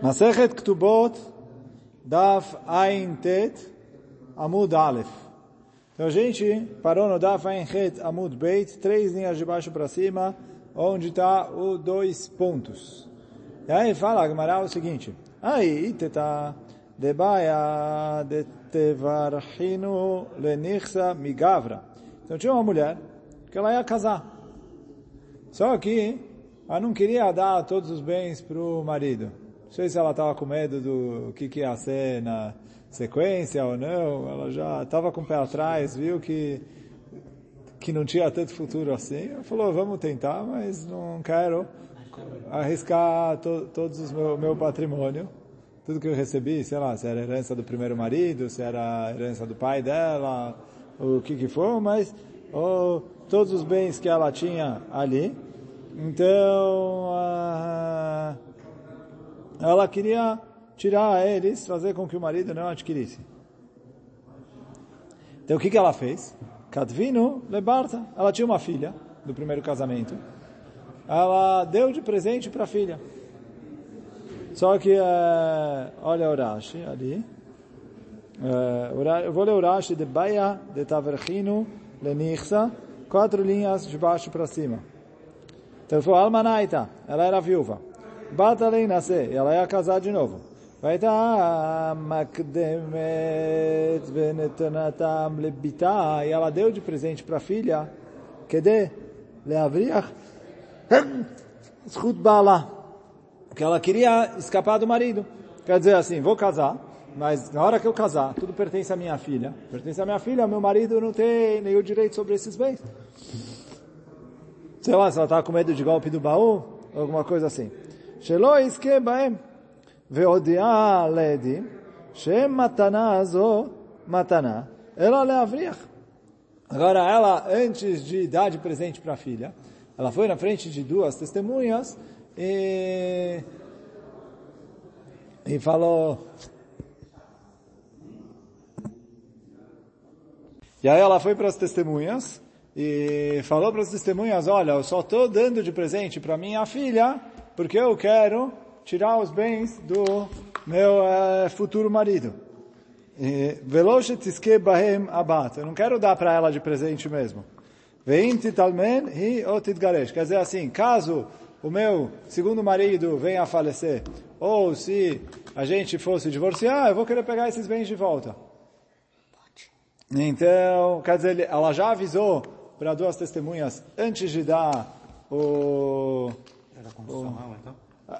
Masechet Ktubot, Daf Ain Tet, Amud Aleph. Então a gente parou no Daf Ain Het Amud Beit, três linhas de baixo para cima, onde está os dois pontos. E aí fala Agmará o seguinte, aí teta debaya de tevarchinu lenichsa migavra. Então tinha uma mulher que ela ia casar. Só que ela não queria dar todos os bens para o marido. Não sei se ela estava com medo do que, que ia ser na sequência ou não. Ela já estava com o pé atrás, viu que, que não tinha tanto futuro assim. Ela falou, vamos tentar, mas não quero arriscar to, todos os meu, meu patrimônio. Tudo que eu recebi, sei lá, se era herança do primeiro marido, se era herança do pai dela, o que que for, mas ou, todos os bens que ela tinha ali. Então, uh, ela queria tirar eles, fazer com que o marido não adquirisse. Então o que, que ela fez? Kadvino lebarta. Ela tinha uma filha do primeiro casamento. Ela deu de presente para a filha. Só que, é, olha o Rashi ali. É, eu vou ler o Rashi de Baia de Taverchino Lenichsa, quatro linhas de baixo para cima. Então falou, Almanaita, ela era viúva. Batalei nascer, ela ia casar de novo. והייתה מקדמת ונתנתם לביתה, e ela deu de presente para a filha, כדי להבריח זכות בעלה, que ela queria escapar do marido. Quer dizer assim, vou casar, mas na hora que eu casar, tudo pertence à minha filha, pertence à minha filha, meu marido não tem nenhum direito sobre esses bens. Sei lá, se ela estava com medo de golpe do baú, alguma coisa assim. שלא יזכה בהם, והודיעה לעדים שמתנה זו מתנה, אלא להבריח. Agora ela, antes de dar de presente para a filha, ela foi na frente de duas testemunhas e, e falou... E aí ela foi para as testemunhas e falou para as testemunhas, olha, eu só estou dando de presente para minha filha porque eu quero tirar os bens do meu uh, futuro marido. Veloce tiske bahem abat. Eu não quero dar para ela de presente mesmo. Veinti talmen hi otit garesh. Quer dizer assim, caso o meu segundo marido venha a falecer, ou se a gente fosse divorciar, eu vou querer pegar esses bens de volta. Então, quer dizer, ela já avisou para duas testemunhas antes de dar o constitucional, então?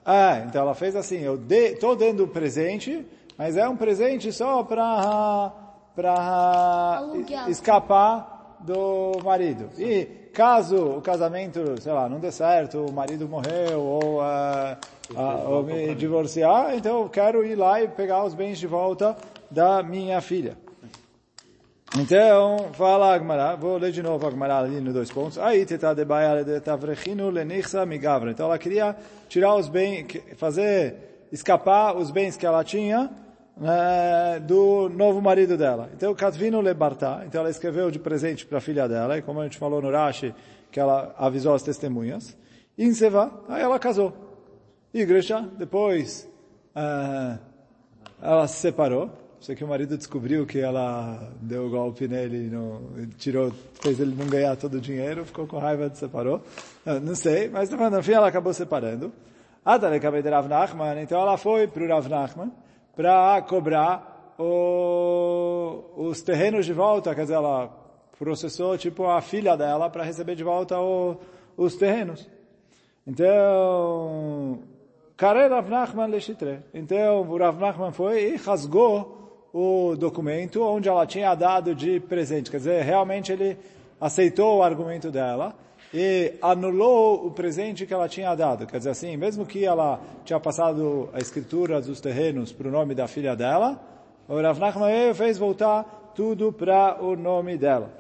É, então ela fez assim, eu estou dando presente, mas é um presente só para para escapar do marido. E caso o casamento, sei lá, não dê certo, o marido morreu ou, uh, uh, ou me divorciar, então eu quero ir lá e pegar os bens de volta da minha filha. Então, fala Agmará, vou ler de novo Agmará ali nos dois pontos. Aí, teta de baia de tavrechinu lenichsa migavra. Então, ela queria tirar os bens, fazer escapar os bens que ela tinha né, do novo marido dela. Então, katvinu lebarta. Então, ela escreveu de presente para a filha dela, e como a gente falou no Rashi, que ela avisou as testemunhas. Inseva, aí ela casou. Igreja, depois, uh, ela se separou. Sei que o marido descobriu que ela deu o golpe nele, não, tirou, fez ele não ganhar todo o dinheiro, ficou com raiva e separou. Não, não sei, mas no fim ela acabou separando. Rav Nachman, então ela foi para o Rav Nachman para cobrar o, os terrenos de volta, quer dizer, ela processou tipo a filha dela para receber de volta o, os terrenos. Então. Então, o Rav Nachman foi e rasgou o documento onde ela tinha dado de presente. Quer dizer, realmente ele aceitou o argumento dela e anulou o presente que ela tinha dado. Quer dizer assim, mesmo que ela tinha passado a escritura dos terrenos para o nome da filha dela, o Rav Nachman fez voltar tudo para o nome dela.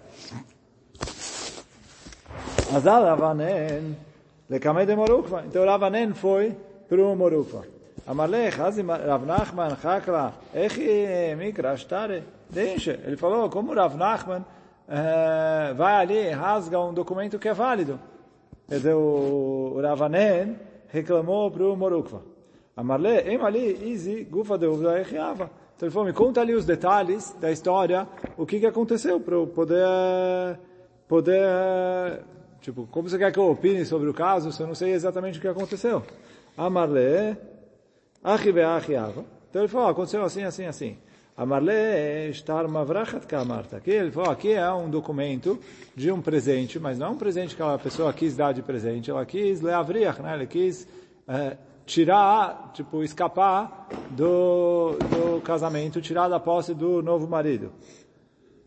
De. Então Ravanen foi para o Morukva. Amalek, Rav Nachman, Hakla, Echi Mikrashtare, deixa. Ele falou, como Rav Nachman uh, vai ali rasga um documento que é válido? Quer dizer, o Ravanen reclamou para o Morukva. Amarle, em ali, easy, gufa de uvda Então ele falou, me conta ali os detalhes da história, o que que aconteceu para eu poder, poder, tipo, como você quer que eu opine sobre o caso se eu não sei exatamente o que aconteceu? Amarle, então ele falou, aconteceu assim, assim, assim. Amarle estar mavrachat kamarta. Aqui ele falou, aqui é um documento de um presente, mas não é um presente que a pessoa quis dar de presente, ela quis leavriach, né? Ele quis é, tirar, tipo, escapar do, do casamento, tirar da posse do novo marido.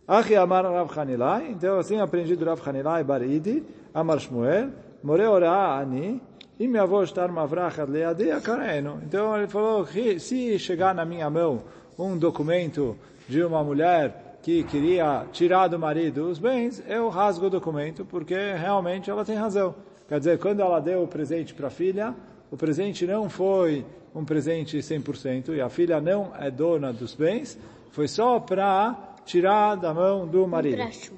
Achi amar Rav Hanilai, então assim aprendi do Rav Hanilai Baridi, Amar Shmuel, More Ani, e minha avó estar mavrachat leadi akareno. Então ele falou, se chegar na minha mão um documento de uma mulher que queria tirar do marido os bens, eu rasgo o documento, porque realmente ela tem razão. Quer dizer, quando ela deu o presente para a filha, o presente não foi um presente 100%, e a filha não é dona dos bens, foi só para tirar da mão do marido. Empréstimo.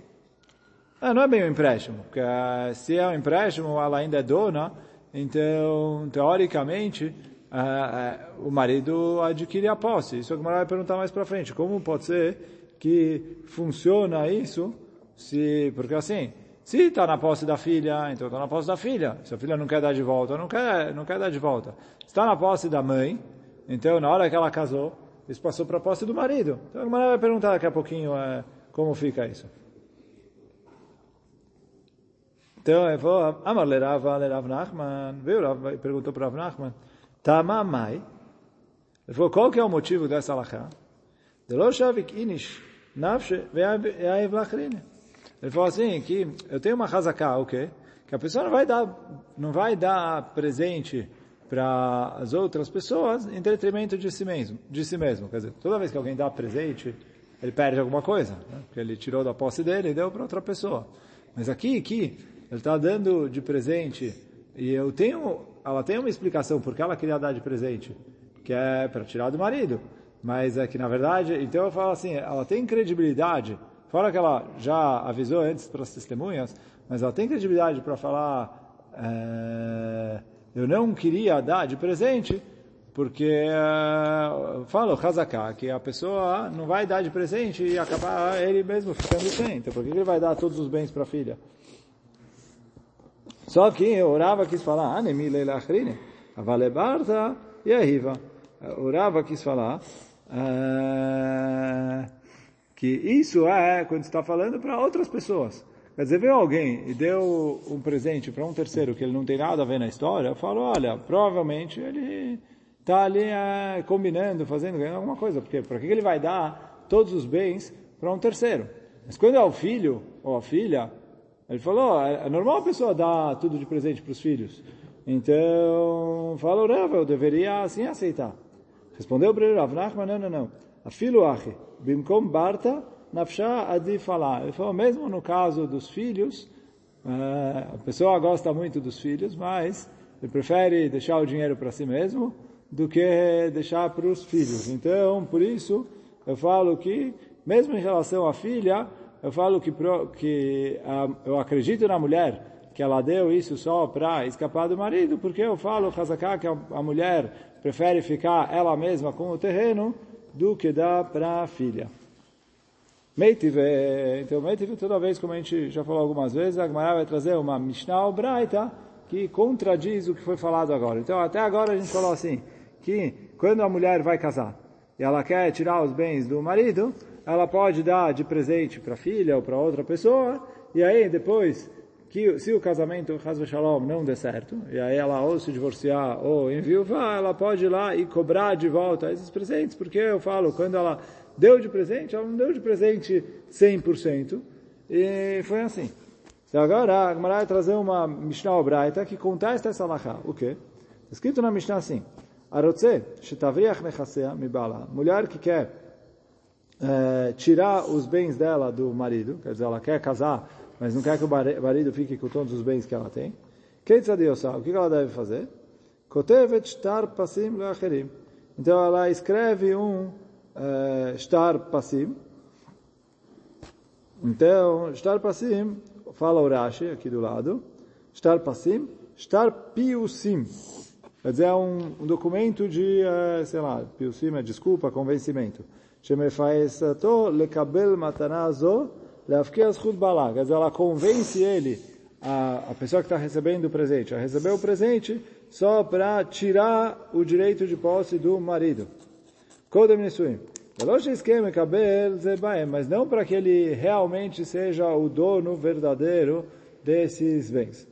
Ah, não é bem um empréstimo, porque uh, se é um empréstimo, ela ainda é dona, então, teoricamente, o marido adquire a posse. Isso é o que vai perguntar mais para frente. Como pode ser que funciona isso? Se, porque assim, se está na posse da filha, então está na posse da filha. Se a filha não quer dar de volta, não quer, não quer dar de volta. Está na posse da mãe, então na hora que ela casou, isso passou para a posse do marido. Então a vai perguntar daqui a pouquinho é, como fica isso. Então ele falou, Amar lerava lerav Nachman, veio perguntou para Rav Nachman, Tamamai. Ele falou, qual que é o motivo dessa alahá? Deloshavik inish nafshe ve'ayev lachrine. Ele falou assim, que eu tenho uma hazaká, o quê? Que a pessoa não vai dar, não vai dar presente para as outras pessoas em detrimento de si mesmo. De si mesmo. Quer dizer, toda vez que alguém dá presente, ele perde alguma coisa. Né? Porque ele tirou da posse dele e deu para outra pessoa. Mas aqui, aqui, ele está dando de presente e eu tenho ela tem uma explicação porque ela queria dar de presente, que é para tirar do marido. Mas é que, na verdade, então eu falo assim, ela tem credibilidade, fora que ela já avisou antes para as testemunhas, mas ela tem credibilidade para falar, é, eu não queria dar de presente, porque uh, fala o que a pessoa não vai dar de presente e acabar ele mesmo ficando sem. Então por que ele vai dar todos os bens para a filha? Só que o Rava quis falar, Anemi leilachrine, avalebarta e arriva. O Rava quis falar uh, que isso é quando está falando para outras pessoas. Quer dizer, veio alguém e deu um presente para um terceiro que ele não tem nada a ver na história, eu falo, olha, provavelmente ele está ali uh, combinando, fazendo, ganhando alguma coisa. Porque para que ele vai dar todos os bens para um terceiro? Mas quando é o filho ou a filha, ele falou, é, normal a pessoa dar tudo de presente para os filhos. Então, falou, Rav, eu deveria assim aceitar. Respondeu ele, Rav Nachman, não, não, não. A filho ache, bimkom barta, nafsha adi falar. Ele falou, mesmo no caso dos filhos, eh, a pessoa gosta muito dos filhos, mas ele prefere deixar o dinheiro para si mesmo do que deixar para os filhos. Então, por isso, eu falo que, mesmo em relação à filha, eu falo que, que eu acredito na mulher, que ela deu isso só para escapar do marido, porque eu falo, Hazaká, que a, mulher prefere ficar ela mesma com o terreno do que dar para a filha. Meitive, então Meitive toda vez, como a gente já falou algumas vezes, a Gemara vai trazer uma Mishnah Braita que contradiz o que foi falado agora. Então até agora a gente falou assim, que quando a mulher vai casar e ela quer tirar os bens do marido, ela pode dar de presente para a filha ou para outra pessoa, e aí depois, que se o casamento, Hazva Shalom, não der certo, e aí ela ou se divorciar ou enviuvar, ela pode ir lá e cobrar de volta esses presentes, porque eu falo, quando ela deu de presente, ela não deu de presente 100%, e foi assim. Então agora, a Gemara vai trazer uma Mishnah Obraita que contesta essa alahá. O quê? Está escrito na Mishnah assim, Arotze, shetavriach mibala. Mulher que quer é, tirar os bens dela do marido, quer dizer, ela quer casar, mas não quer que o marido fique com todos os bens que ela tem. O que ela deve fazer? Pasim leacherim. Então ela escreve um uh, shtar pasim. Então, shtar pasim, fala o Rashi aqui do lado, shtar pasim, shtar piusim. Quer dizer, é um, um documento de, uh, sei lá, cima, desculpa, convencimento. שמפייסתו לקבל מתנה זו, להפקיע זכות בעלה. Quer dizer, ela convence ele, a, a pessoa que está recebendo o presente, a receber o presente só para tirar o direito de posse do marido. Kodem Nisuim. Mas não para que ele realmente seja o dono verdadeiro desses bens.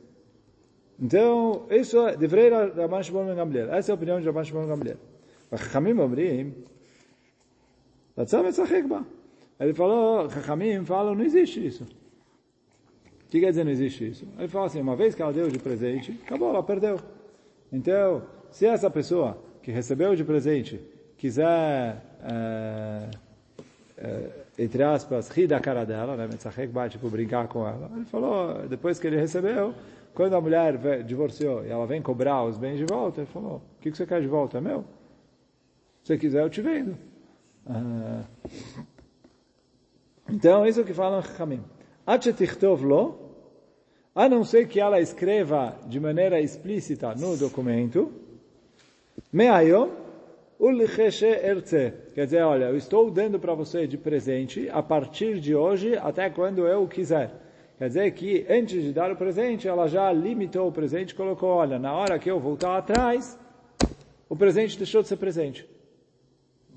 Então, isso é deveria Raman Shimon Ben Gamliel. Essa é a opinião de Raman Shimon Ben Gamliel. Ele falou, Chachamim falam, não existe isso. O que quer dizer não existe isso? Ele fala assim, uma vez que ela deu de presente, acabou, ela perdeu. Então, se essa pessoa que recebeu de presente quiser, é, é, entre aspas, rir da cara dela, né, tipo, brincar com ela, ele falou, depois que ele recebeu, quando a mulher divorciou e ela vem cobrar os bens de volta, ele falou, o que você quer de volta? É meu. Se você quiser, eu te vendo. Ah, então, isso que falam Chachamim. lo, a não ser que ela escreva de maneira explícita no documento, me'ayom erze. Quer dizer, olha, eu estou dando para você de presente a partir de hoje até quando eu quiser. Quer dizer que antes de dar o presente, ela já limitou o presente colocou, olha, na hora que eu voltar atrás, o presente deixou de ser presente.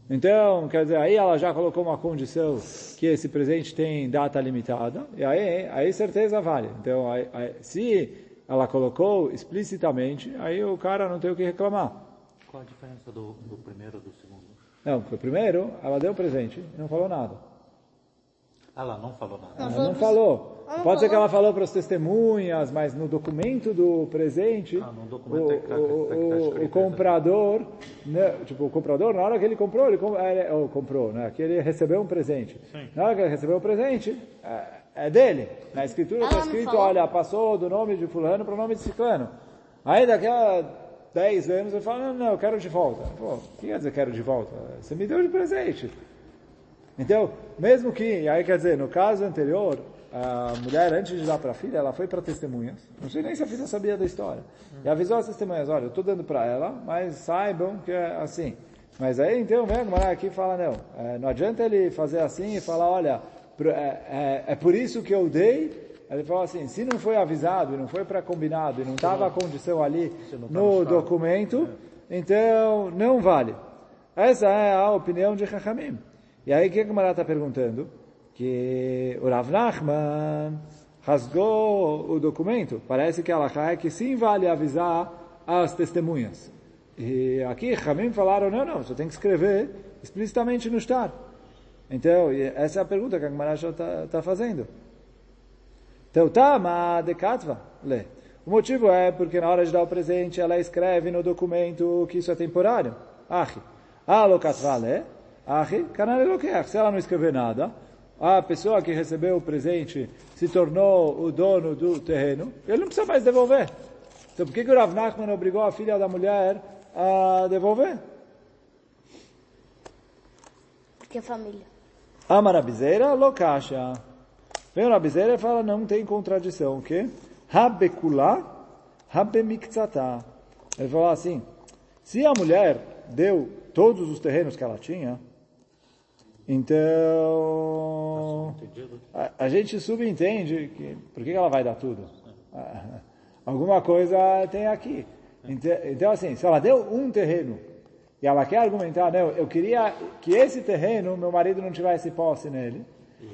Então, quer dizer, aí ela já colocou uma condição que esse presente tem data limitada, e aí, aí certeza vale. Então, aí, aí, se ela colocou explicitamente, aí o cara não tem o que reclamar. Qual a diferença do, do primeiro e do segundo? Não, o primeiro, ela deu o presente e não falou nada. Ela não falou nada. Ela não falou. Ela Pode ser que ela falou para as testemunhas, mas no documento do presente, ah, documento o, é que tá, o, o, o, comprador, né, tipo, o comprador, na hora que ele comprou, ele, ele ou comprou, né, que ele recebeu um presente. Sim. Na hora que ele recebeu o presente, é, é dele. Na escritura está escrito, olha, passou do nome de fulano para o nome de ciclano. Aí daqui a 10 anos ele fala, não, não, eu quero de volta. Pô, o que quer dizer quero de volta? Você me deu de presente. Então, mesmo que, aí quer dizer, no caso anterior, a mulher, antes de dar para a filha, ela foi para testemunhas. Não sei nem se a filha sabia da história. E avisou as testemunhas, olha, eu estou dando para ela, mas saibam que é assim. Mas aí, então, vem a aqui fala, não, é, não adianta ele fazer assim e falar, olha, é, é, é por isso que eu dei, ele falou assim, se não foi avisado e não foi para combinado e não estava a condição ali no documento, então não vale. Essa é a opinião de Chachamim. E aí o que a Gemara está perguntando? Que o Rav Nachman rasgou o documento. Parece que ela é que sim vale avisar as testemunhas. E aqui Ramim falaram, não, não, você tem que escrever explicitamente no estar. Então, essa é a pergunta que a Gemara está tá fazendo. Então, tá, mas de katva, lê. O motivo é porque na hora de dar o presente, ela escreve no documento que isso é temporário. Ah, lo katva, lê. Se ela não escrever nada, a pessoa que recebeu o presente se tornou o dono do terreno, ele não precisa mais devolver. Então por que, que o Rav Nachman obrigou a filha da mulher a devolver? Porque é família. A marabizeira, locacha. Vem o Rabizeira e fala, não tem contradição. O quê? Habekula, habemiktsata. Ele falou assim, se a mulher deu todos os terrenos que ela tinha, então, a, a, gente subentende que por que ela vai dar tudo? Alguma coisa tem aqui. Então, então, assim, se ela deu um terreno e ela quer argumentar, não, eu queria que esse terreno, meu marido não tivesse posse nele,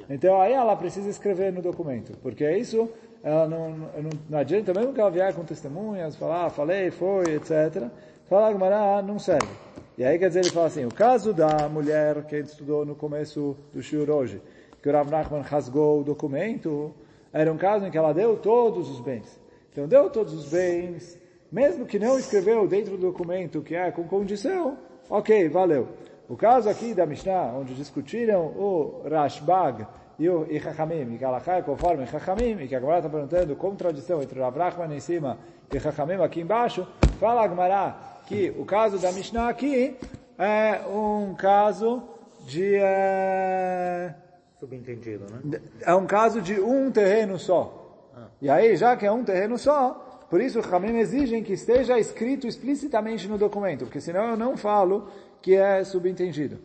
então aí ela precisa escrever no documento, porque isso ela não, não, não adianta, mesmo que ela vier com testemunhas, falar, ah, falei, foi, etc. Falar, ah, não serve. E aí quer dizer, ele fala assim, o caso da mulher que a gente estudou no começo do shiur hoje, que o Rav Nachman rasgou o documento, era um caso em que ela deu todos os bens. Então deu todos os bens, mesmo que não escreveu dentro do documento que é com condição, ok, valeu. O caso aqui da Mishnah, onde discutiram o Rashbag e o e Chachamim, e que Allah é conforme Chachamim, e que a Gemara está perguntando contradição entre o Rav Nachman em cima e Chachamim aqui embaixo, fala a Gemara, que o caso da Mishnah aqui é um caso de... É, Subentendido, né? É um caso de um terreno só. Ah. E aí, já que é um terreno só, por isso os Hamim exigem que esteja escrito explicitamente no documento, porque senão eu não falo que é subentendido.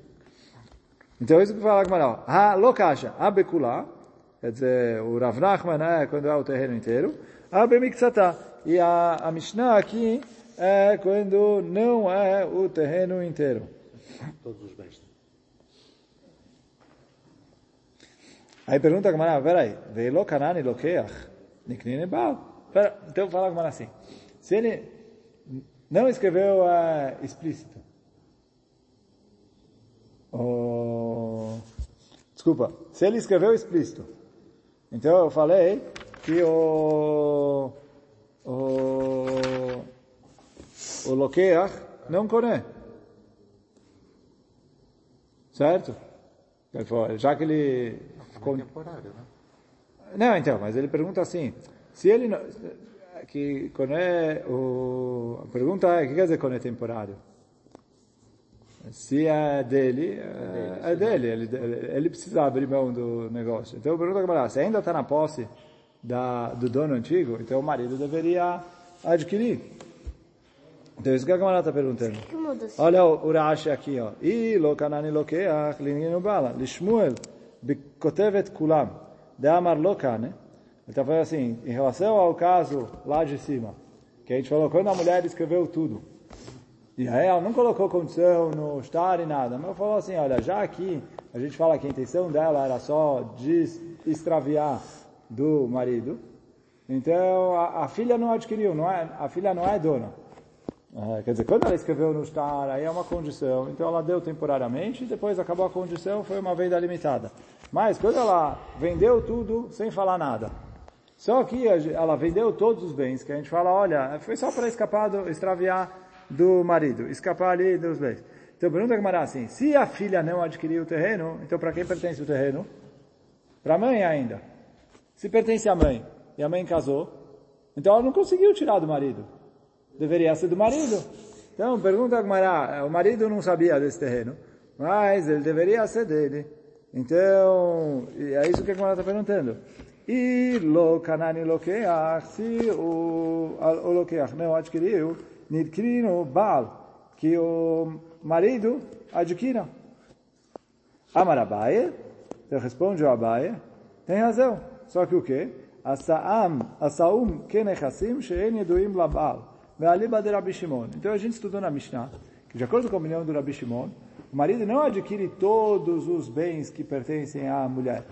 Então isso que fala Gmará. Ha lokasha, a bekulá, quer dizer, o Rav Nachman é quando é o terreno inteiro, a bemiktsatá. E a, a Mishnah aqui é quando não é o terreno inteiro. Todos os bens. Aí pergunta a Gamara, peraí, veio kanani lokeach, niknine bal. Então fala a Gamara assim, se ele não escreveu uh, explícito, oh, desculpa, se ele escreveu explícito, então eu falei que o o, o lokeach não coné. Certo? Já que ele... Ficou temporário, né? Não, então, mas ele pergunta assim, se ele não... Que coné, o, a pergunta é, o que quer dizer coné temporário? Se é dele, é, é dele, ele, ele precisa abrir mão do negócio. Então eu pergunto a se ainda está na posse da, do dono antigo, então o marido deveria adquirir. Então isso que a Gamara está perguntando. Que? Olha o, o Rashi aqui, ó. I lo kanani lokeach lininu bala. Lishmuel bikotevet kulam. De amar lo kane. Ele está falando assim, em relação ao caso lá de cima, que a gente falou, quando a mulher escreveu tudo, e aí ela não colocou condição no estar e nada, mas falou assim, olha, já aqui a gente fala que a intenção dela era só de extraviar do marido, então a, a filha não adquiriu, não é, a filha não é dona. É, quer dizer, quando ela escreveu no estar, aí é uma condição, então ela deu temporariamente, depois acabou a condição, foi uma venda limitada. Mas quando ela vendeu tudo sem falar nada, só que ela vendeu todos os bens, que a gente fala, olha, foi só para escapar, do, extraviar do marido, escapar ali dos bens. Então pergunta a Gamara assim, se a filha não adquiriu o terreno, então para quem pertence o terreno? Para a mãe ainda. Se pertence à mãe, e a mãe casou, então ela não conseguiu tirar do marido. Deveria ser do marido. Então pergunta a Gamara, o marido não sabia desse terreno, mas ele deveria ser dele. Então, é isso que a Gamara está perguntando. E lo kanani lokeach, se o, o não adquiriu, nidkrino bal, que o marido adquira. Amarabaye, então responde o Abaye, tem razão. Só que o quê? Asaam, asaum kenechassim she'en yeduim labal. Então a gente estudou na Mishnah, que de acordo com a opinião do Rabi Shimon, o marido não adquire todos os bens que pertencem à mulher.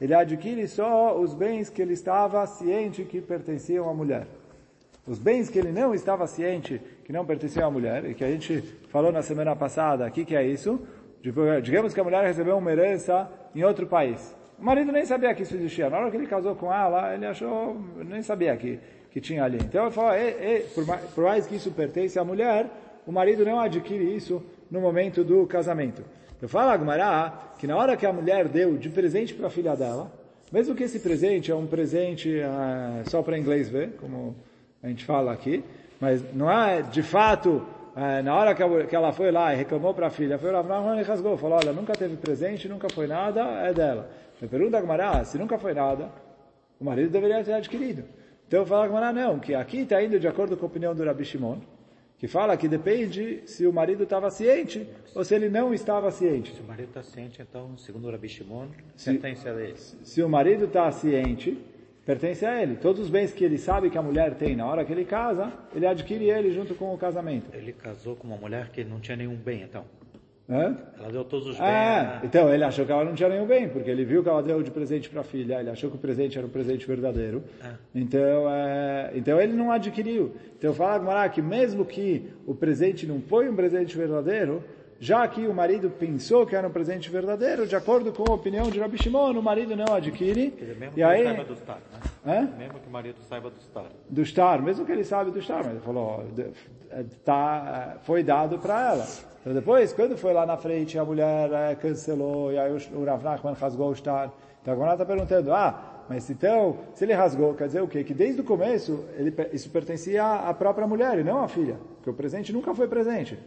Ele adquire só os bens que ele estava ciente que pertenciam à mulher. Os bens que ele não estava ciente que não pertenciam à mulher, e que a gente falou na semana passada, o que, que é isso? Digamos que a mulher recebeu uma herança em outro país. O marido nem sabia que isso existia. Na hora que ele casou com ela, ele achou, nem sabia que, que tinha ali. Então ele falou, e, e, por, mais, por mais que isso pertence à mulher, o marido não adquire isso no momento do casamento. Eu falo a Gumará que na hora que a mulher deu de presente para a filha dela, mesmo que esse presente é um presente uh, só para inglês ver, como a gente fala aqui, mas não é de fato, uh, na hora que ela foi lá e reclamou para a filha, foi lá, e rasgou, falou, olha, nunca teve presente, nunca foi nada, é dela. Eu pergunto a Gumará, se nunca foi nada, o marido deveria ter adquirido. Então eu falo a Gumará, não, que aqui está indo de acordo com a opinião do Rabi Shimon, que fala que depende se o marido estava ciente ou se ele não estava ciente. Se o marido está ciente, então, segundo o Rabi Shimon, Se- pertence a ele. Se o marido está ciente, pertence a ele. Todos os bens que ele sabe que a mulher tem na hora que ele casa, ele adquire ele junto com o casamento. Ele casou com uma mulher que não tinha nenhum bem, então. Hã? Ela deu todos os bens. Ah, então ele achou que ela não tinha nenhum bem, porque ele viu que ela deu de presente para a filha, ele achou que o presente era um presente verdadeiro. Ah. Então, é, então ele não adquiriu. Então fala Gmará que mesmo que o presente não foi um presente verdadeiro, já que o marido pensou que era um presente verdadeiro, de acordo com a opinião de Rabi Shimon, o marido não adquire. Dizer, E aí, né? Hã? Mesmo que o marido saiba do estar. do estar, mesmo que ele sabe do estar, mas ele falou, é, tá, é, foi dado para ela. Então depois, quando foi lá na frente, a mulher é, cancelou, e aí o, o Rav Nachman rasgou o estar. Então agora ela está perguntando, ah, mas então, se ele rasgou, quer dizer o quê? Que desde o começo, ele, isso pertencia à própria mulher e não à filha, porque o presente nunca foi presente.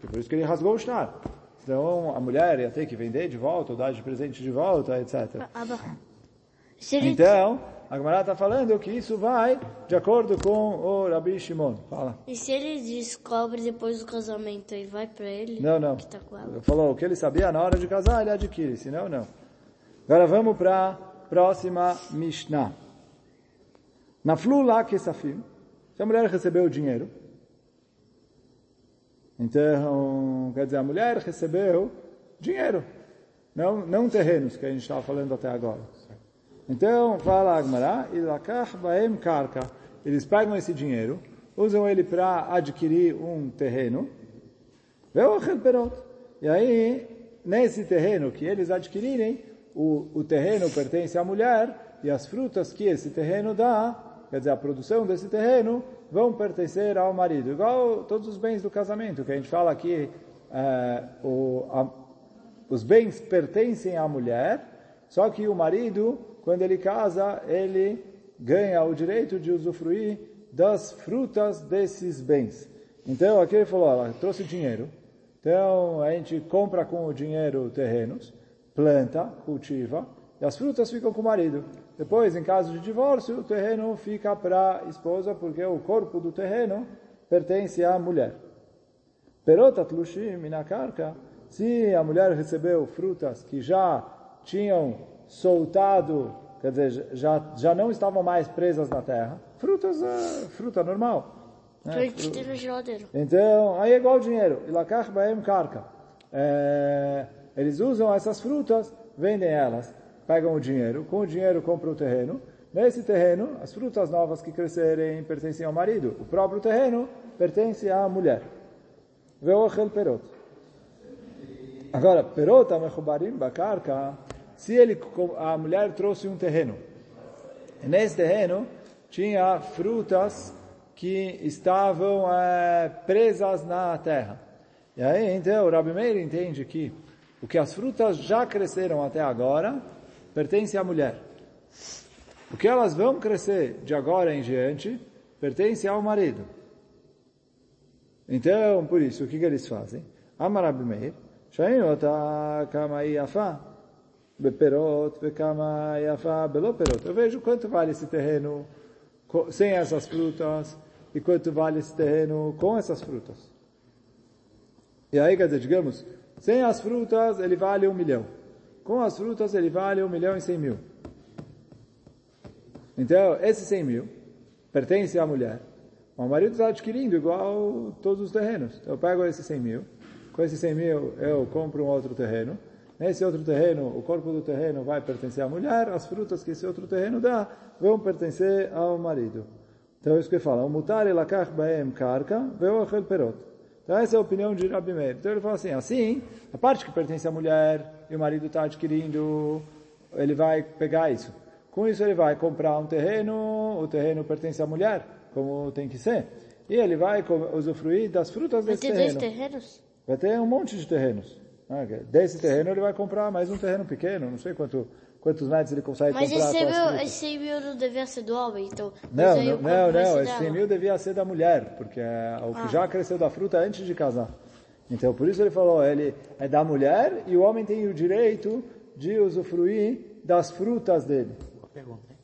Por isso que ele rasgou o estar. Então a mulher ia ter que vender de volta, ou dar de presente de volta, etc. Se ele, Então, a Gemara está falando que isso vai de acordo com o Rabi Shimon. Fala. E se ele descobre depois do casamento e vai pra ele? Não, não. Que tá falou o que ele sabia na hora de casar, ele adquire, senão não. Agora vamos para a próxima Mishnah. Na flula kesafim, se a mulher recebeu o dinheiro, então, quer dizer, a mulher recebeu dinheiro, não, não terrenos, que a gente estava falando até agora. Então, fala Agmará, baem karka. Eles pegam esse dinheiro, usam ele para adquirir um terreno. E aí, nesse terreno que eles adquirirem, o, o terreno pertence à mulher e as frutas que esse terreno dá, quer dizer, a produção desse terreno, vão pertencer ao marido. Igual todos os bens do casamento, que a gente fala que eh, o, a, os bens pertencem à mulher, só que o marido, quando ele casa, ele ganha o direito de usufruir das frutas desses bens. Então, aqui ele falou, ela trouxe dinheiro, então a gente compra com o dinheiro terrenos, planta, cultiva, e as frutas ficam com o marido. Depois, em caso de divórcio, o terreno fica para a esposa, porque o corpo do terreno pertence à mulher. Perotat lushim minakarka, se a mulher recebeu frutas que já tinham soltado, quer dizer, já, já não estavam mais presas na terra, frutas, é fruta normal. Né? tem na geladeira. Então, aí é igual dinheiro. Ilakach baem karka. É, eles usam essas frutas, vendem elas, pegam o dinheiro, com o dinheiro compram o terreno. Nesse terreno, as frutas novas que crescerem pertencem ao marido. O próprio terreno pertence à mulher. Veochel perot. Agora, perot amechubarim bakarka, se ele, a mulher trouxe um terreno. Nesse terreno tinha frutas que estavam é, presas na terra. E aí, então, o Rabi Meir entende que o que as frutas já cresceram até agora pertence à mulher. O que elas vão crescer de agora em diante pertence ao marido. Então, por isso, o que, que eles fazem? Amar Rabi Meir, Shain ota kama yafa, beperot, vekama yafa, beloperot. Eu vejo quanto vale esse terreno sem essas frutas e quanto vale esse terreno com essas frutas. E aí, quer dizer, digamos, sem as frutas ele vale um milhão. Com as frutas ele vale um milhão e cem mil. Então, esse cem mil pertence à mulher. O marido está adquirindo igual todos os terrenos. Então, eu pego esse cem mil. Com esse cem mil eu compro um outro terreno. Nesse outro terreno, o corpo do terreno vai pertencer à mulher. As frutas que esse outro terreno dá vão pertencer ao marido. Então, é isso que ele fala. O mutar elakach baem karka veochel perot. Então essa é a opinião de Rabi Meir. Então ele fala assim, assim, a parte que pertence à mulher e o marido está adquirindo, ele vai pegar isso. Com isso ele vai comprar um terreno, o terreno pertence à mulher, como tem que ser. E ele vai usufruir das frutas Vai desse ter dois terreno. terrenos? Vai ter um monte de terrenos. Ah, Desse terreno ele vai comprar mais um terreno pequeno, não sei quanto, quantos metros ele consegue Mas comprar esse com as 100 mil, frutas. esse 100 mil não devia ser do homem, então... mas Não, não, não, não, esse 100 dela. mil devia ser da mulher, porque é o que Ah. já cresceu da fruta antes de casar. Então, por isso ele falou, ele é da mulher e o homem tem o direito de usufruir das frutas dele. Boa pergunta, hein?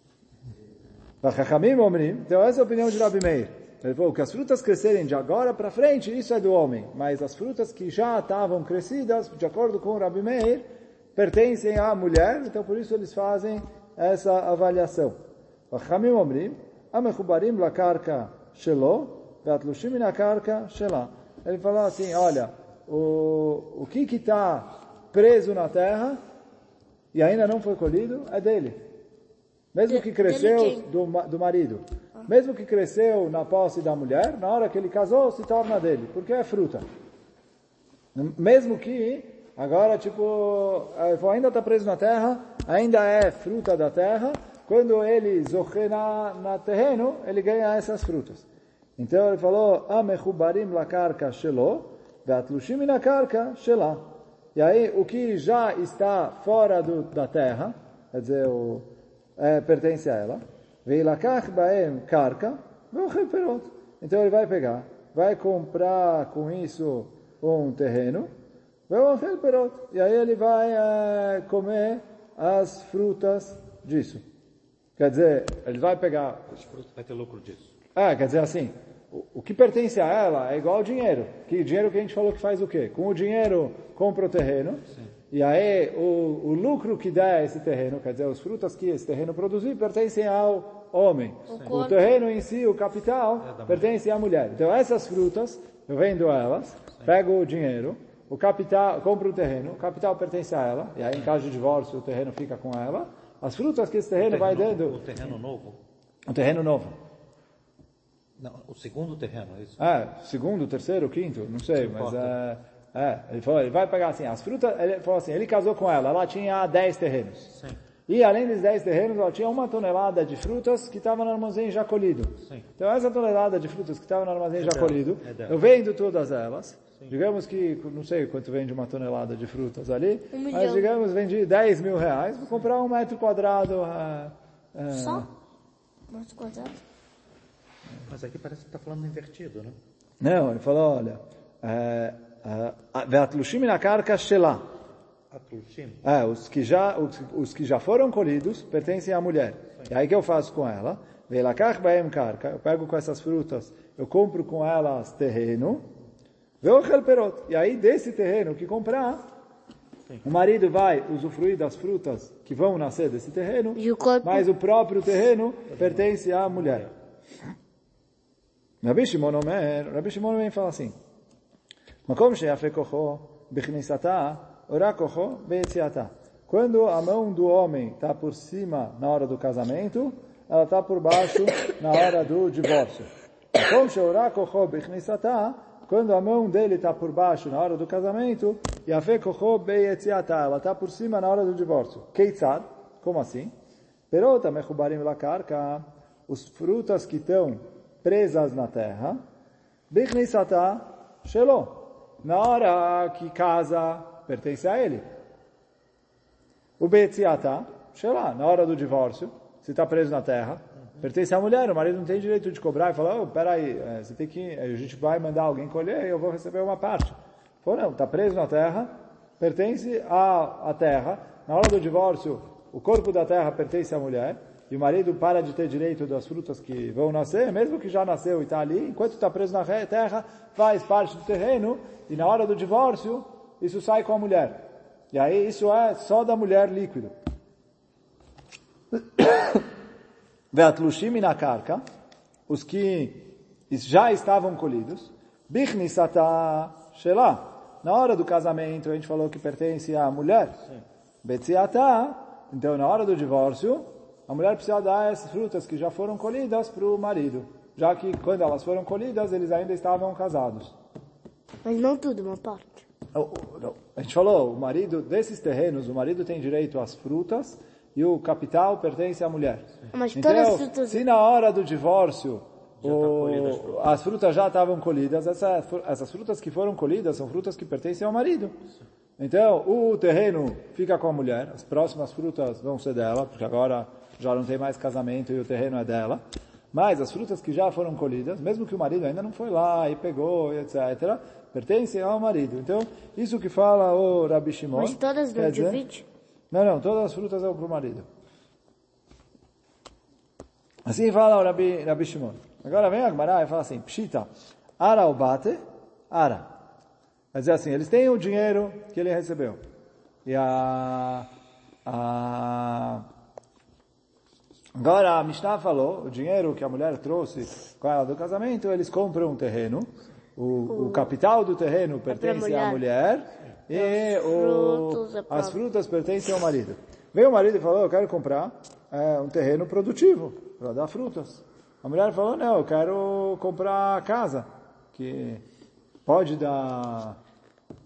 Então essa é a opinião de Rabi Meir. Ele falou que as frutas crescerem de agora para frente, isso é do homem, mas as frutas que já estavam crescidas, de acordo com Rabi Meir, pertencem à mulher, então por isso eles fazem essa avaliação. Vachachamim omrim, amechubarim lakarka shelo, veatlushim na karka shela. Ele falou assim, olha, o, o que está preso na terra e ainda não foi colhido é dele. Mesmo que cresceu do, do marido. Mesmo que cresceu na posse da mulher, na hora que ele casou, se torna dele, porque é fruta. Mesmo que, agora, tipo, ainda está preso na terra, ainda é fruta da terra, quando ele zorre na, na terreno, ele ganha essas frutas. Então ele falou, Amechubarim la shelo, karka shela. E aí, o que já está fora do, da terra, quer dizer, o, é, pertence a ela, ve'ilakach baem karka, ve'ochel perot. Então ele vai pegar, vai comprar com isso um terreno, ve'ochel perot. E aí ele vai eh, comer as frutas disso. Quer dizer, ele vai pegar Os frutos vai ter lucro disso. é, quer dizer assim, o, que pertence a ela é igual ao dinheiro. Que dinheiro que a gente falou que faz o quê? Com o dinheiro compra o terreno. E aí o, o lucro que dá esse terreno, quer dizer, os frutos que esse terreno produzir, pertencem ao homem. O, corpo. terreno em si, o capital, pertence à mulher. Então essas frutas, eu vendo elas, pego o dinheiro, o capital, compro o terreno, o capital pertence a ela, e aí em caso de divórcio o terreno fica com ela. As frutas que esse terreno vai dando, O terreno novo? um terreno novo. Não, o segundo terreno, é isso? É, segundo, terceiro, quinto, não sei, Não mas importa. É, é, ele falou, ele vai pegar assim, as frutas, ele falou assim, ele casou com ela, ela tinha 10 terrenos. Sim. E além dos 10 terrenos, ela tinha uma tonelada de frutas que estava no armazém já colhido. Sim. Então essa tonelada de frutas que estava no armazém já dela, colhido, é eu vendo todas elas. Digamos que, não sei quanto vende uma tonelada de frutas ali, Um mas milhão. digamos vendi 10 mil reais, vou comprar um metro quadrado. ah, ah, Só? Metro quadrado? Mas aqui parece que está falando invertido, né? Não, ele falou, olha, é, é, והתלושים מן הקרקע שלה. Atlushim. É, os que já os, os que já foram colhidos pertencem à mulher. E aí o que eu faço com ela? Velakach baem karka, eu pego com essas frutas, eu compro com elas terreno, veochel perot. E aí desse terreno que comprar, o marido vai usufruir das frutas que vão nascer desse terreno, E o corpo? mas o próprio terreno pertence à mulher. Rabi Shimon Omer, Rabi Shimon vem falar assim, Makom she'afekocho b'chnisata, orakocho be'etziata. Quando a mão do homem está por cima na hora do casamento, ela está por baixo na hora do divórcio. Makom she'orakocho b'chnisata, quando a mão dele está por baixo na hora do casamento, e a be'etziata, ela está por cima na hora do divórcio. Keitzad, como assim? Perota mechubarim lakarka, os frutas que estão presas na terra, bichnissata shelo, na hora que casa, pertence a ele. O Betziata, lá, na hora do divórcio, se está preso na terra, pertence à mulher, o marido não tem direito de cobrar e falar, oh, peraí, você tem que, a gente vai mandar alguém colher e eu vou receber uma parte. Falou, não, está preso na terra, pertence à, à terra, na hora do divórcio, o corpo da terra pertence à mulher, e o marido para de ter direito das frutas que vão nascer, mesmo que já nasceu e está ali, enquanto está preso na terra, faz parte do terreno, e na hora do divórcio, isso sai com a mulher. E aí isso é só da mulher líquido. Veatlushim na karka, os que já estavam colhidos, bichnisata shela. Na hora do casamento, a gente falou que pertence à mulher. Betziata, então na hora do divórcio, a mulher precisa dar essas frutas que já foram colhidas para o marido, já que quando elas foram colhidas, eles ainda estavam casados. Mas não tudo, uma parte. A gente falou, o marido desses terrenos, o marido tem direito às frutas e o capital pertence à mulher. Mas todas Então, as frutas... se na hora do divórcio o- as frutas já estavam colhidas, essa- essas frutas que foram colhidas são frutas que pertencem ao marido. Então, o terreno fica com a mulher, as próximas frutas vão ser dela, porque agora já não tem mais casamento e o terreno é dela. Mas as frutas que já foram colhidas, mesmo que o marido ainda não foi lá e pegou, etc., pertencem ao marido. Então, isso que fala o Rabi Shimon. Mas todas divide? não, não, todas as frutas é para o marido. Assim fala o Rabi, Rabi Shimon. Agora vem a Gemara e fala assim, Pshita, ara o bate, ara. Quer dizer assim, eles têm o dinheiro que ele recebeu. E a... a Agora a Mishnah falou, o dinheiro que a mulher trouxe com ela do casamento, eles compram um terreno, o, o capital do terreno pertence à mulher, e o- as frutas pertencem ao marido. Veio o marido e falou, eu quero comprar é, um terreno produtivo para dar frutas. A mulher falou, não, eu quero comprar a casa, que pode dar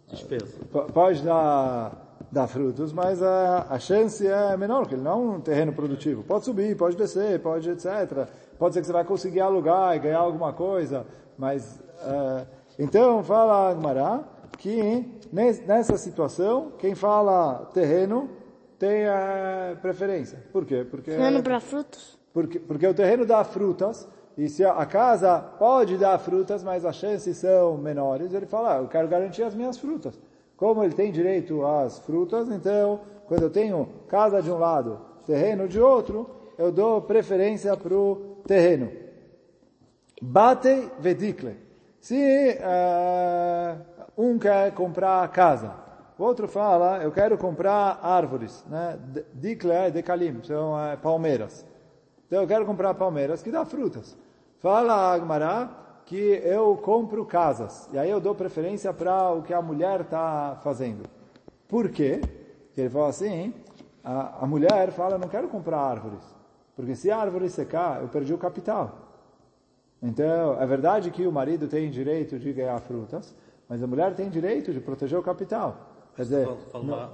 Despesa. Pode dar, dar frutos, mas a, a chance é menor, porque ele não é um terreno produtivo. Pode subir, pode descer, pode etc. Pode ser que você vai conseguir alugar e ganhar alguma coisa, mas... eh, então, fala Agmará que nes- nessa situação, quem fala terreno tem eh, preferência. Por quê? Porque... Terreno para frutos? Porque, porque o terreno dá frutas, e se a, a casa pode dar frutas, mas as chances são menores, ele fala, ah, eu quero garantir as minhas frutas. Como ele tem direito às frutas, então, quando eu tenho casa de um lado, terreno de outro, eu dou preferência para o terreno. Bate vedikle. Se uh, um quer comprar casa, o outro fala, eu quero comprar árvores, né? Dikle é decalim, são é, palmeiras. Então eu quero comprar palmeiras que dá frutas. Fala Agmará que eu compro casas. E aí eu dou preferência para o que a mulher está fazendo. Por quê? Porque ele fala assim, a, a mulher fala, não quero comprar árvores. Porque se a árvore secar, eu perdi o capital. Então, é verdade que o marido tem direito de ganhar frutas, mas a mulher tem direito de proteger o capital. Quer dizer, uma,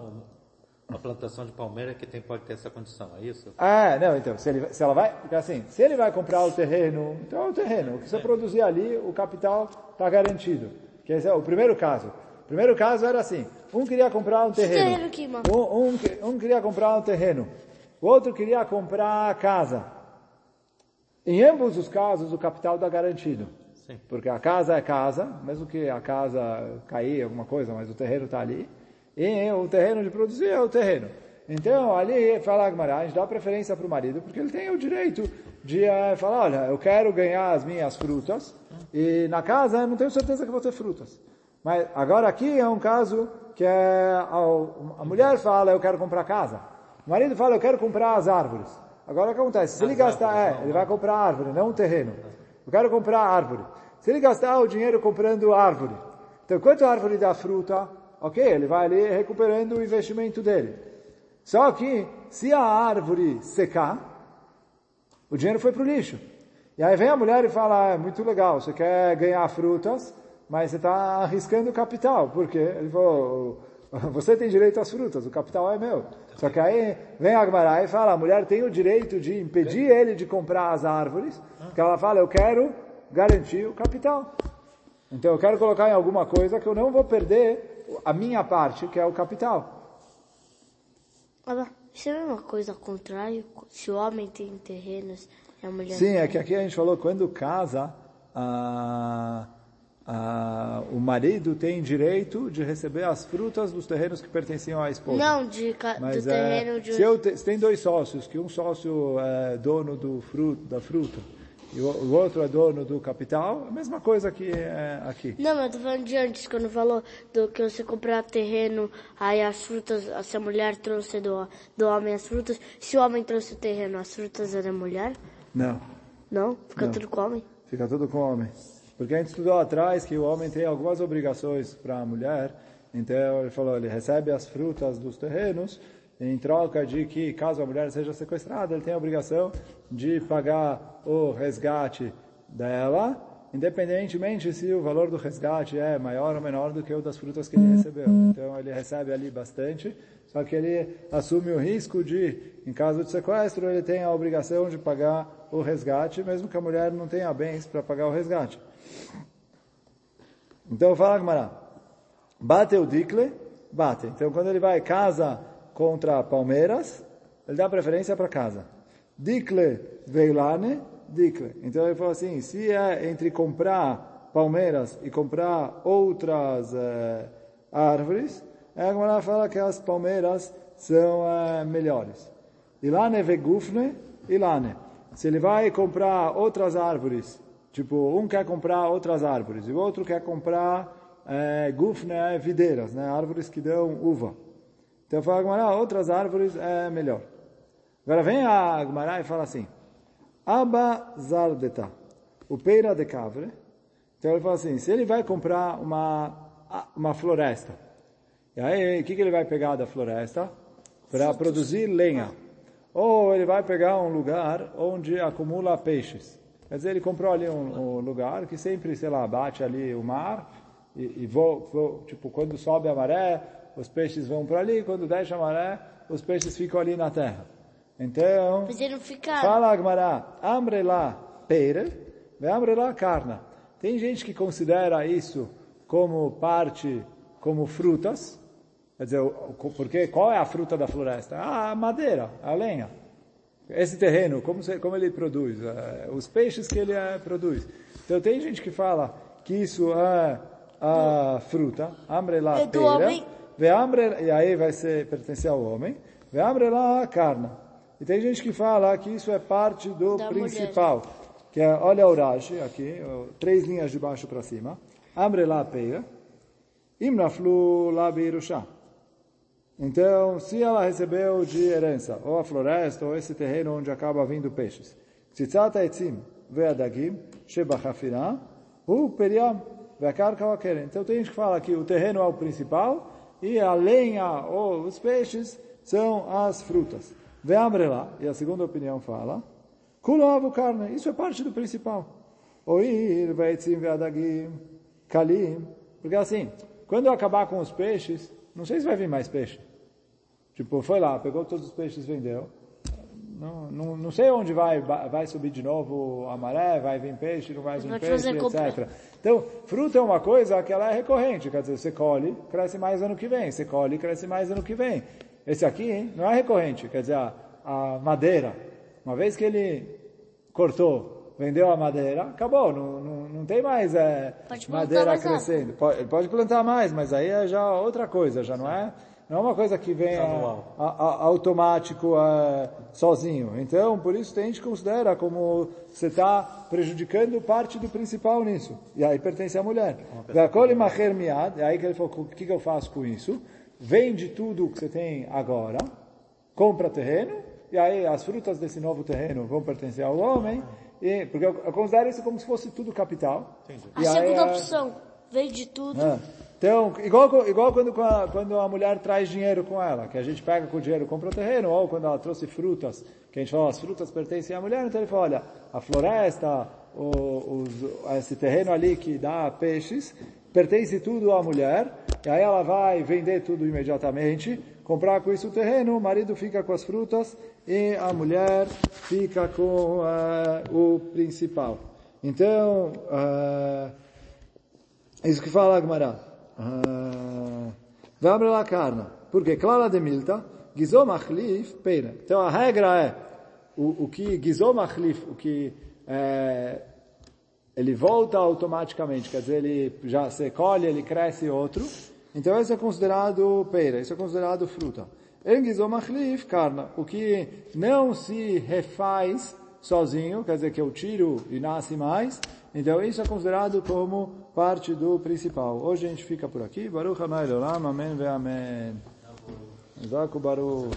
uma, plantação de palmeira que tem, pode ter essa condição, é isso? É, não, então, se, ele, se ela vai, assim, se ele vai comprar o terreno, então é o terreno, o que você é. produzir ali, o capital está garantido. Que esse é o primeiro caso. O primeiro caso era assim, um queria comprar um terreno, um, um, um queria comprar um terreno, o outro queria comprar a casa. Em ambos os casos, o capital está garantido. Sim. Porque a casa é casa, mesmo que a casa cair alguma coisa, mas o terreno está ali. E o terreno de produzir é o terreno. Então, ali, fala Agmará, a gente dá preferência para o marido, porque ele tem o direito de uh, falar, olha, eu quero ganhar as minhas frutas, e na casa eu não tenho certeza que vou ter frutas. Mas agora aqui é um caso que é, a, a mulher fala, eu quero comprar casa. O marido fala, eu quero comprar as árvores. Agora o que acontece? Se ele gastar, é, ele vai comprar árvore, não um terreno. Eu quero comprar árvore. Se ele gastar o dinheiro comprando árvore, então quanto a árvore dá fruta, ok, ele vai ali recuperando o investimento dele. Só que, se a árvore secar, o dinheiro foi para o lixo. E aí vem a mulher e fala, ah, é muito legal, você quer ganhar frutas, mas você está arriscando o capital. Por quê? Ele falou, você tem direito às frutas, o capital é meu. Só que aí vem a Agmará e fala, a mulher tem o direito de impedir ele de comprar as árvores, porque ela fala, eu quero garantir o capital. Então eu quero colocar em alguma coisa que eu não vou perder a minha parte, que é o capital. Olha, isso é a mesma coisa ao contrário? Se o homem tem terrenos e a mulher... Sim, é que aqui a gente falou, quando casa... O marido tem direito de receber as frutas dos terrenos que pertenciam à esposa. Não, de, Mas, do é, terreno de... Se, te, se tem dois sócios, que um sócio é dono do fruto, da fruta e o, o outro é dono do capital, a mesma coisa que é, aqui. Não, mas eu tô falando de antes, quando falou do que você comprar terreno, aí as frutas, se a mulher trouxe do, do homem as frutas, se o homem trouxe o terreno, as frutas é da mulher? Não. Não? Fica Não. tudo com o homem? Fica tudo com o homem. Porque a gente estudou atrás que o homem tem algumas obrigações para a mulher, então ele falou, ele recebe as frutas dos terrenos, em troca de que, caso a mulher seja sequestrada, ele tem a obrigação de pagar o resgate dela, independentemente se o valor do resgate é maior ou menor do que o das frutas que ele recebeu. Então ele recebe ali bastante, só que ele assume o risco de, em caso de sequestro, ele tem a obrigação de pagar o resgate, mesmo que a mulher não tenha bens para pagar o resgate. Então fala Gmará, bate o dikle, bate. Então quando ele vai casa contra Palmeiras, ele dá preferência para casa. Dikle veilane, dikle. Então ele falou assim, se é entre comprar Palmeiras e comprar outras eh, árvores, a Gmará fala que as palmeiras são eh, melhores. Ilane vegufne, ilane. Se ele vai comprar outras árvores Tipo, um quer comprar outras árvores e o outro quer comprar é, né, videiras, né, árvores que dão uva. Então fala Agmará, outras árvores é melhor. Agora vem a Agmará e fala assim, Aba zaldeta, o peira de cavre. Então ele fala assim, se ele vai comprar uma, uma floresta, e aí o que, que ele vai pegar da floresta? Para produzir lenha. Ou ele vai pegar um lugar onde acumula peixes. Quer dizer, ele comprou ali um, um, lugar que sempre, sei lá, bate ali o mar e, e voa, voa, tipo, quando sobe a maré, os peixes vão para ali, quando desce a maré, os peixes ficam ali na terra. Então, fala Agmará, amre lá peire, amre lá carna. Tem gente que considera isso como parte, como frutas, quer dizer, porque qual é a fruta da floresta? Ah, a madeira, a lenha esse terreno, como, como ele produz, uh, os peixes que ele uh, produz. Então tem gente que fala que isso é a fruta, ambre lá é pera, ve ambre, e aí vai ser pertencer ao homem, ve ambre lá a carne. E tem gente que fala que isso é parte do Da principal. Que é, olha o Rashi aqui, três linhas de baixo para cima. Amre lá peia. Imnaflu lá beirusha. Então, se ela recebeu de herança, ou a floresta, ou esse terreno onde acaba vindo peixes. Tzitzat etzim ve'adagim shebachafirah hu periam ve'akarka. Então, tem gente que fala que o terreno é o principal e a lenha ou os peixes são as frutas. Ve'amrela, e a segunda opinião fala, kulo carne, isso é parte do principal. Oir ve'etzim ve'adagim kalim. Porque assim, quando eu acabar com os peixes, não sei se vai vir mais peixe. Tipo, foi lá, pegou todos os peixes, vendeu. Não, não, não sei onde vai, vai subir de novo a maré, vai vir peixe, não vai vir peixe, etc. Então, fruta é uma coisa que ela é recorrente, quer dizer, você colhe, cresce mais ano que vem, você colhe, cresce mais ano que vem. Esse aqui hein, não é recorrente, quer dizer, a, a madeira, uma vez que ele cortou, vendeu a madeira, acabou, não, não, não tem mais é, madeira crescendo. Pode, ele pode plantar mais, mas aí é já outra coisa, já não é, não é uma coisa que vem é, Anual. a- a- automático é, sozinho. Então, por isso tem gente que considera como você está prejudicando parte do principal nisso. E aí pertence à mulher. Miad, e aí que ele falou, o que, que eu faço com isso? Vende tudo que você tem agora, compra terreno, e aí as frutas desse novo terreno vão pertencer ao homem, e, porque eu, eu considero isso como se fosse tudo capital. A aí, segunda é- opção, vende tudo. é. Então, igual, igual quando, a- quando a mulher traz dinheiro com ela, que a gente pega com o dinheiro compra o terreno, ou quando ela trouxe frutas, que a gente fala, as frutas pertencem à mulher, então ele fala, olha, a floresta, o, os- esse terreno ali que dá peixes, pertence tudo à mulher, e aí ela vai vender tudo imediatamente, comprar com isso o terreno, o marido fica com as frutas, e a mulher fica com eh, o principal. Então, eh, isso que fala a Gemara. Vamos lá, carne. Porque, clara de milta, gizom achlif. Então, a regra é, o, o que gizom achlif, o que é, ele volta automaticamente, quer dizer, ele já se colhe, ele cresce outro. Então, isso é considerado peira, isso é considerado fruta. Em gizom achlif, carne. O que não se refaz sozinho, quer dizer que eu tiro e nasce mais. Então isso é considerado como parte do principal. Hoje a gente fica por aqui. Baruch Leolam, Amém ve Amém. Zaku Baruch.